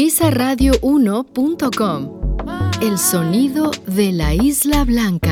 y visaradio1.com. El sonido de la Isla Blanca.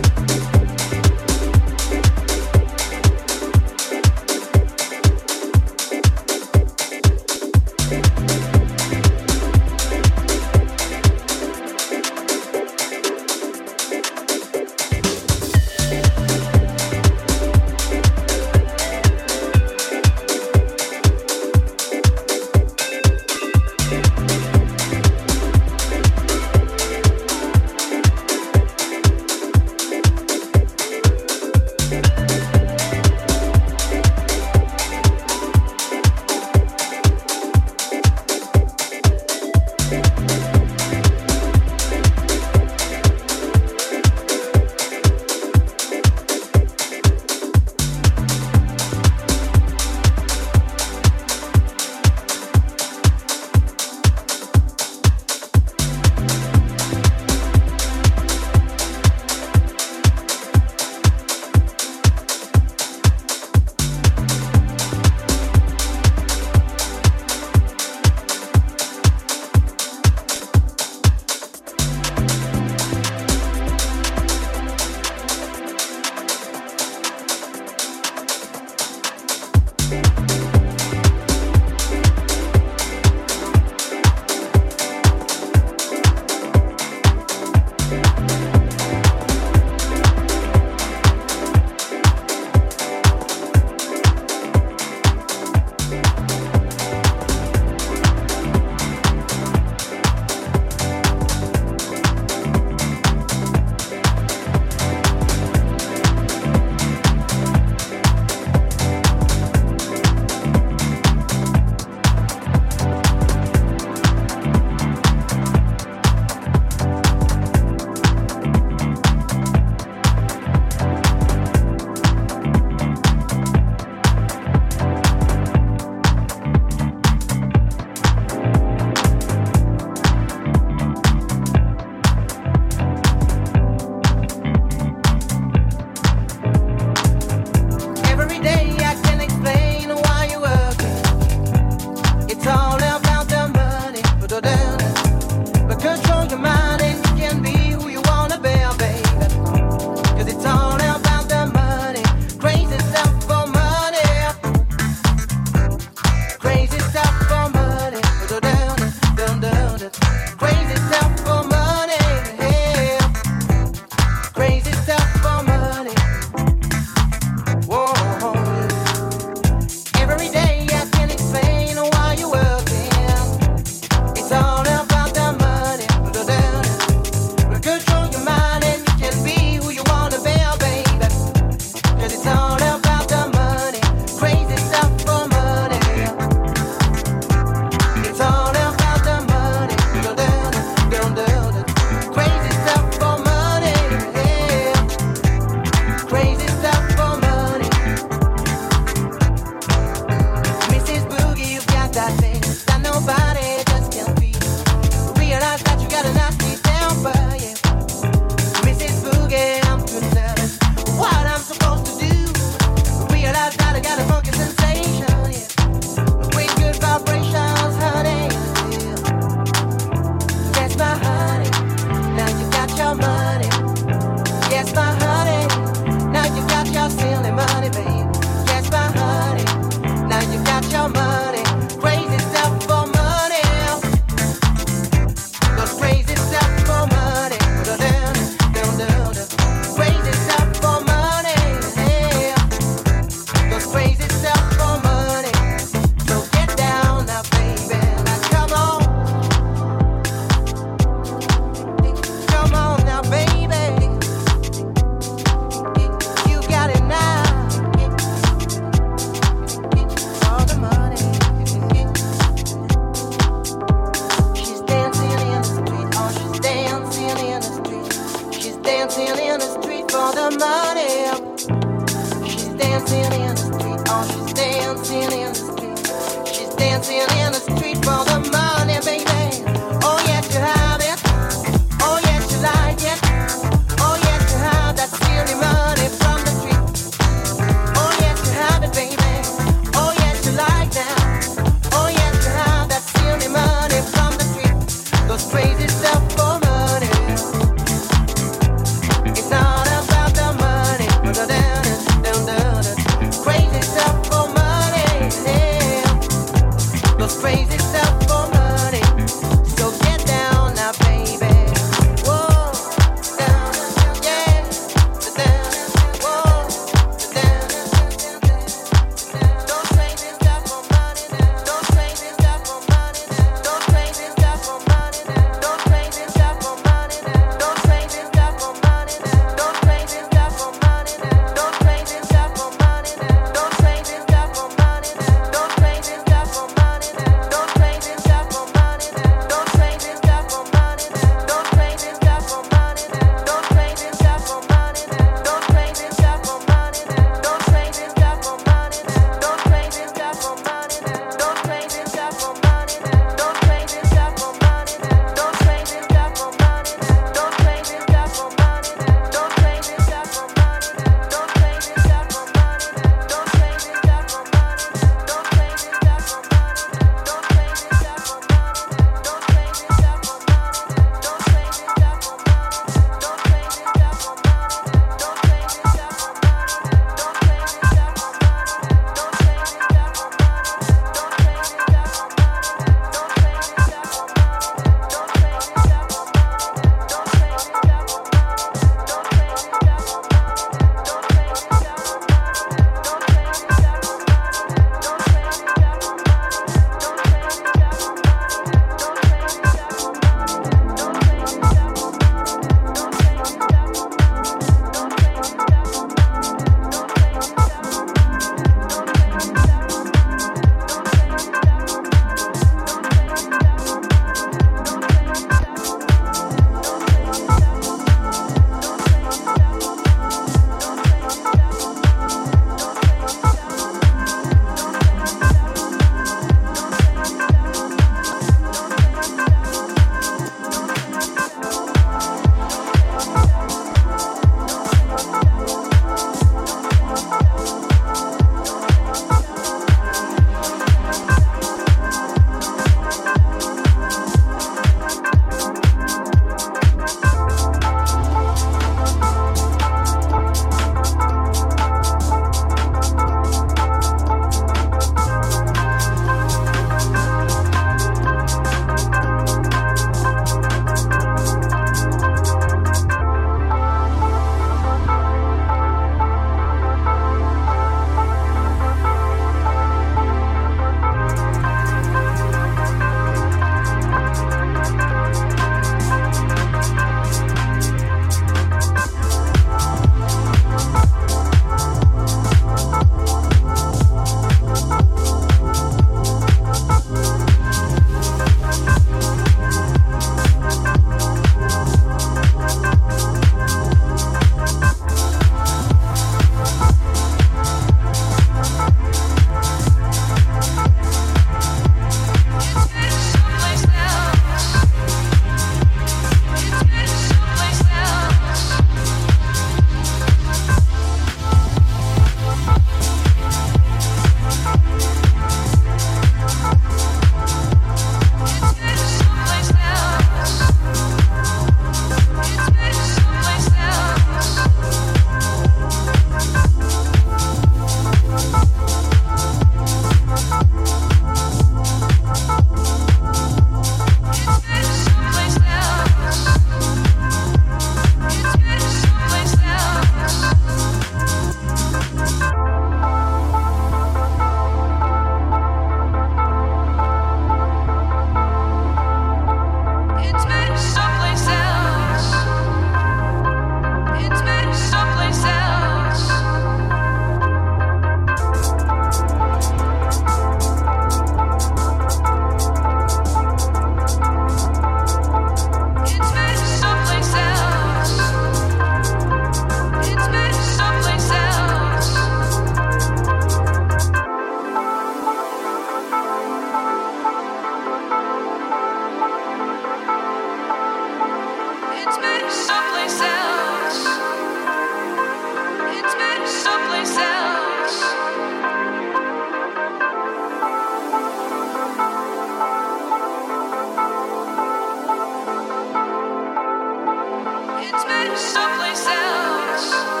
It's been someplace else.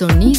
El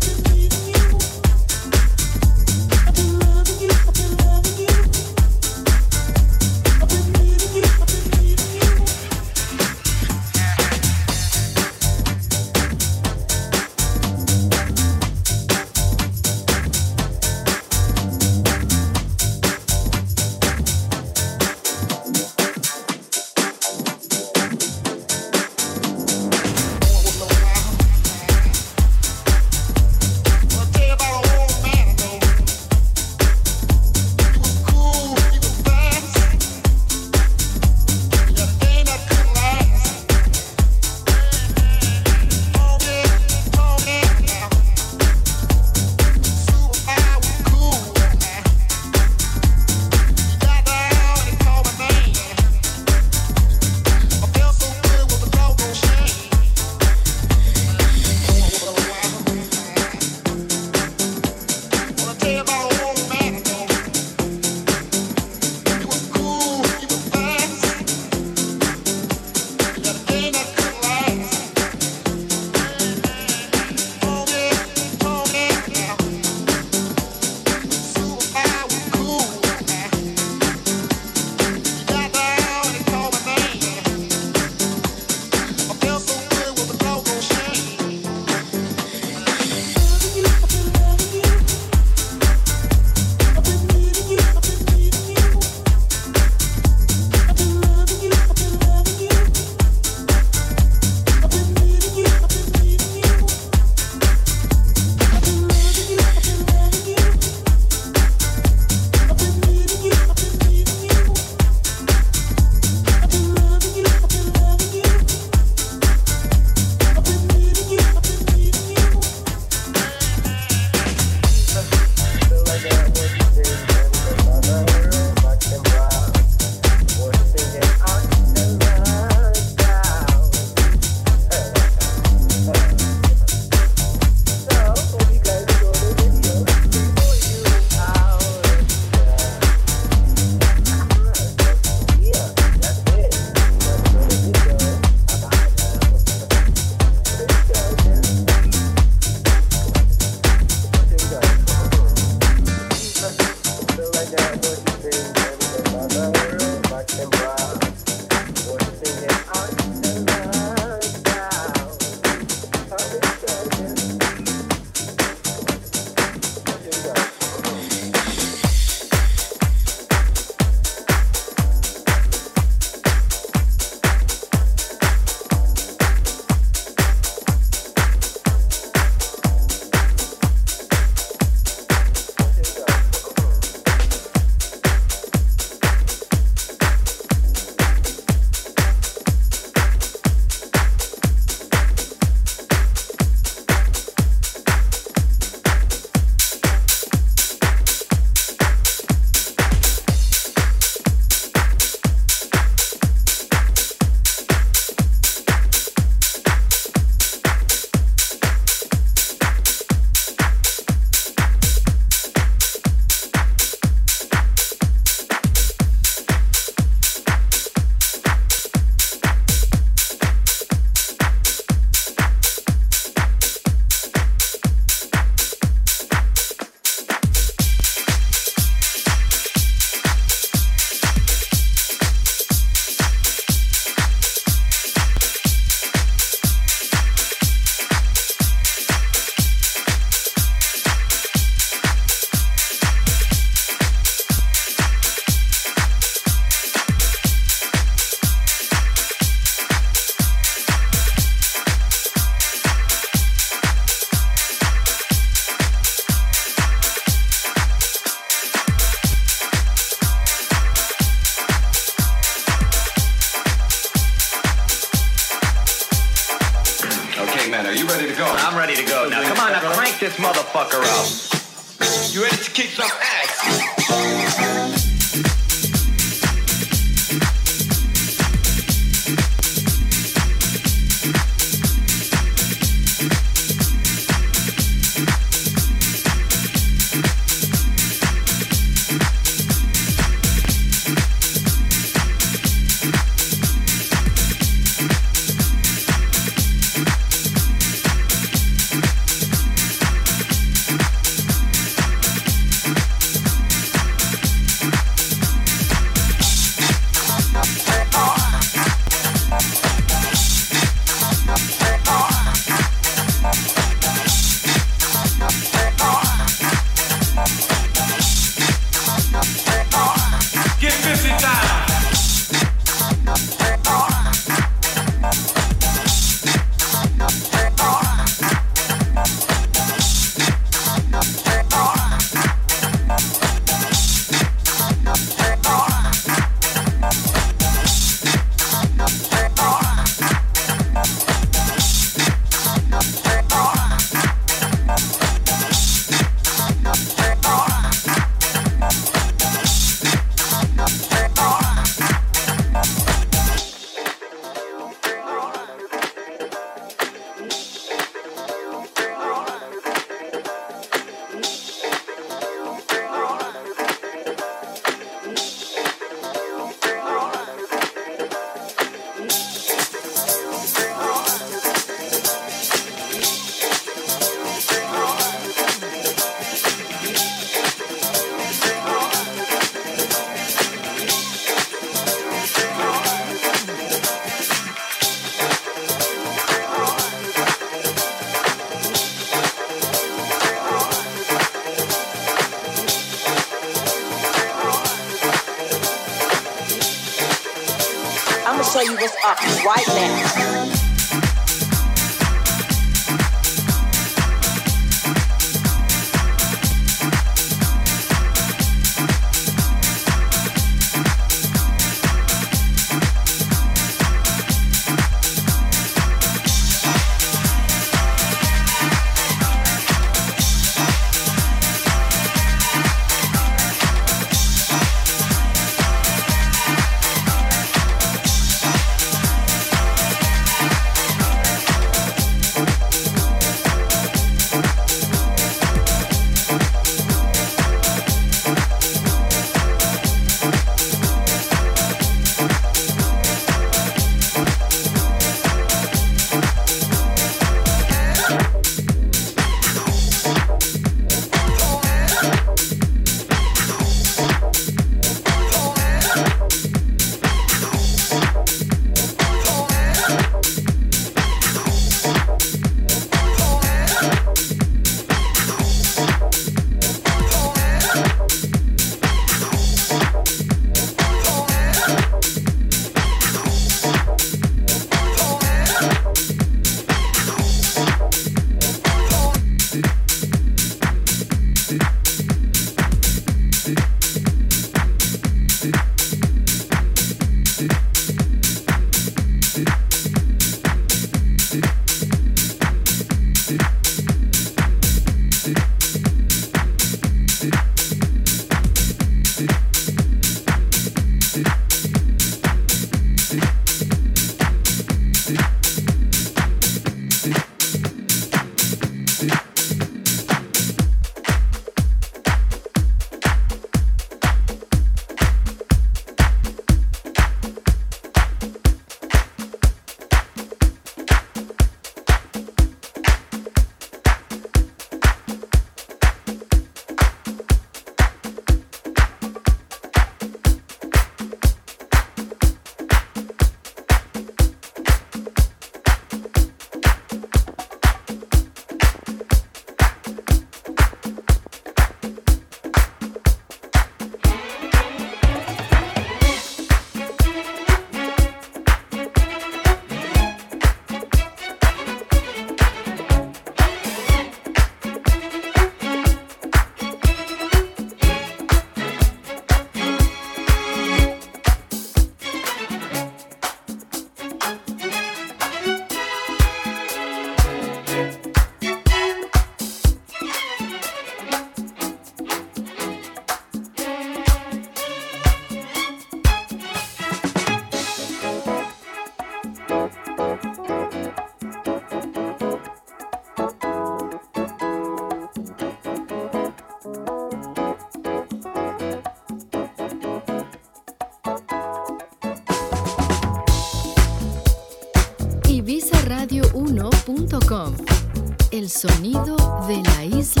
El sonido de la Isla.